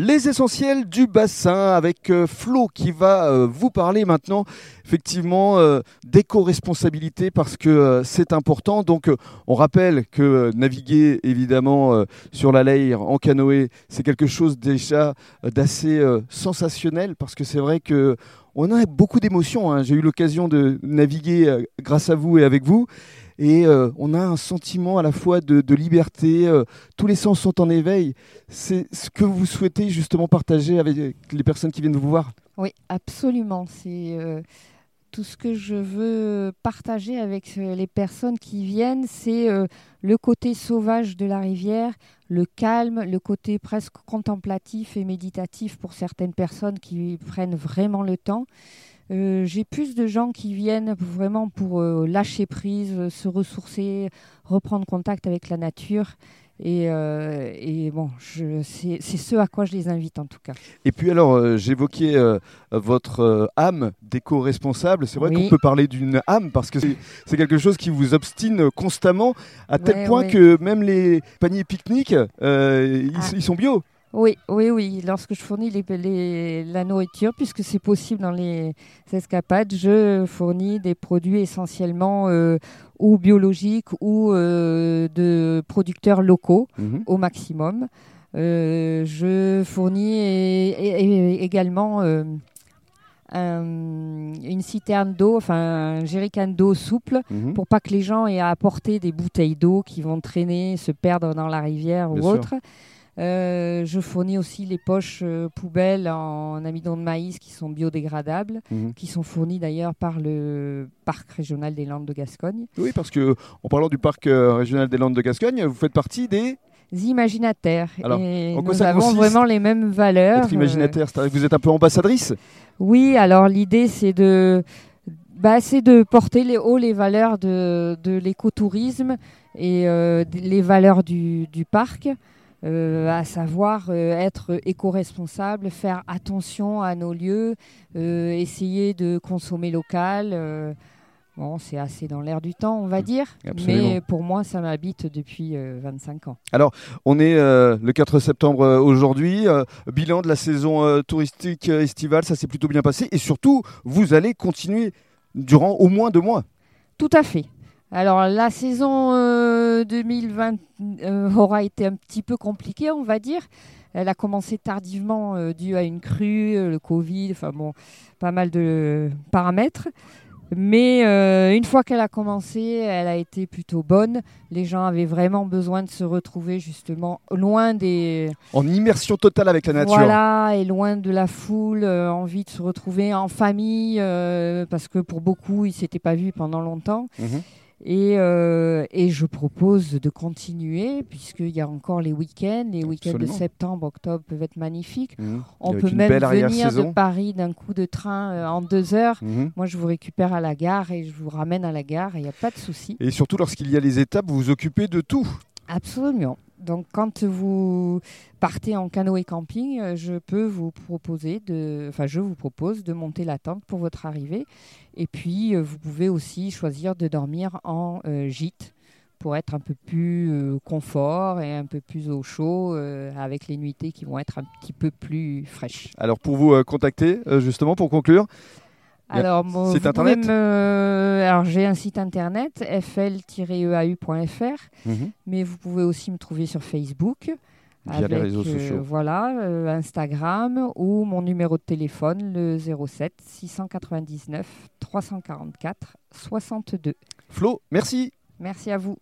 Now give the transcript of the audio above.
Les essentiels du bassin avec euh, Flo qui va euh, vous parler maintenant effectivement euh, d'éco-responsabilité parce que c'est important. Donc on rappelle que naviguer évidemment sur la Leire en canoë, c'est quelque chose déjà d'assez sensationnel parce que c'est vrai que on a beaucoup d'émotions. Hein. J'ai eu l'occasion de naviguer grâce à vous et avec vous et euh, on a un sentiment à la fois de, liberté, euh, tous les sens sont en éveil. C'est ce que vous souhaitez justement partager avec les personnes qui viennent vous voir? Oui, absolument. C'est euh, tout ce que je veux partager avec les personnes qui viennent, c'est le côté sauvage de la rivière, le calme, le côté presque contemplatif et méditatif pour certaines personnes qui prennent vraiment le temps. Euh, j'ai plus de gens qui viennent vraiment pour euh, lâcher prise, euh, se ressourcer, reprendre contact avec la nature. Et, bon, c'est ce à quoi je les invite en tout cas. Et puis alors, j'évoquais votre âme d'éco-responsable. C'est vrai qu'on peut parler d'une âme parce que c'est quelque chose qui vous obstine constamment à tel point que même les paniers pique-nique, ils, ah. ils sont bio. Oui, oui, oui. Lorsque je fournis les, la nourriture, puisque c'est possible dans les escapades, je fournis des produits essentiellement euh, ou biologiques ou euh, de producteurs locaux mhm. au maximum. Euh, je fournis également une citerne d'eau, enfin un jerrycan d'eau souple, mhm. pour pas que les gens aient à apporter des bouteilles d'eau qui vont traîner, se perdre dans la rivière ou autre. Euh, je fournis aussi les poches euh, poubelles en amidon de maïs qui sont biodégradables, mhm. qui sont fournies d'ailleurs par le parc régional des Landes de Gascogne. Oui, parce que en parlant du parc euh, régional des Landes de Gascogne, vous faites partie des imaginataires. Alors, et nous avons vraiment les mêmes valeurs. Être imaginataire, c'est-à-dire que vous êtes un peu ambassadrice? Oui, alors l'idée c'est de, bah, de porter les haut les valeurs de, de l'écotourisme et les valeurs du, du parc. Euh, à savoir euh, être éco-responsable, faire attention à nos lieux, euh, essayer de consommer local. Bon, c'est assez dans l'air du temps, on va mmh, dire, mais pour moi, ça m'habite depuis 25 ans. Alors, on est le 4 septembre aujourd'hui, bilan de la saison touristique estivale, ça s'est plutôt bien passé, et surtout, vous allez continuer durant au moins deux mois. Tout à fait. Alors la saison 2020 euh, euh, aura été un petit peu compliquée, on va dire. Elle a commencé tardivement euh, dû à une crue, le Covid, enfin bon, pas mal de paramètres. Mais une fois qu'elle a commencé, elle a été plutôt bonne. Les gens avaient vraiment besoin de se retrouver justement loin des... En immersion totale avec la nature. Voilà, et loin de la foule, envie de se retrouver en famille, parce que pour beaucoup, ils ne s'étaient pas vus pendant longtemps. Mhm. Euh, et, je propose de continuer, puisqu'il y a encore les week-ends. Les week-ends de septembre, octobre peuvent être magnifiques. Mmh. On peut même venir de Paris d'un coup de train euh, en deux heures. Mmh. Moi, je vous récupère à la gare et je vous ramène à la gare, il n'y a pas de souci. Et surtout, lorsqu'il y a les étapes, vous vous occupez de tout. Absolument. Donc, quand vous partez en canoë camping, euh, je peux vous proposer de, enfin, je vous propose de monter la tente pour votre arrivée. Et puis, euh, vous pouvez aussi choisir de dormir en euh, gîte pour être un peu plus confort et un peu plus au chaud avec les nuitées qui vont être un petit peu plus fraîches. Alors, pour vous contacter, justement, pour conclure, alors, site internet alors j'ai un site internet fl-eau.fr, mhm. mais vous pouvez aussi me trouver sur Facebook. Via les réseaux euh, voilà, euh, Instagram ou mon numéro de téléphone, le 07 699 344 62. Flo, merci. Merci à vous.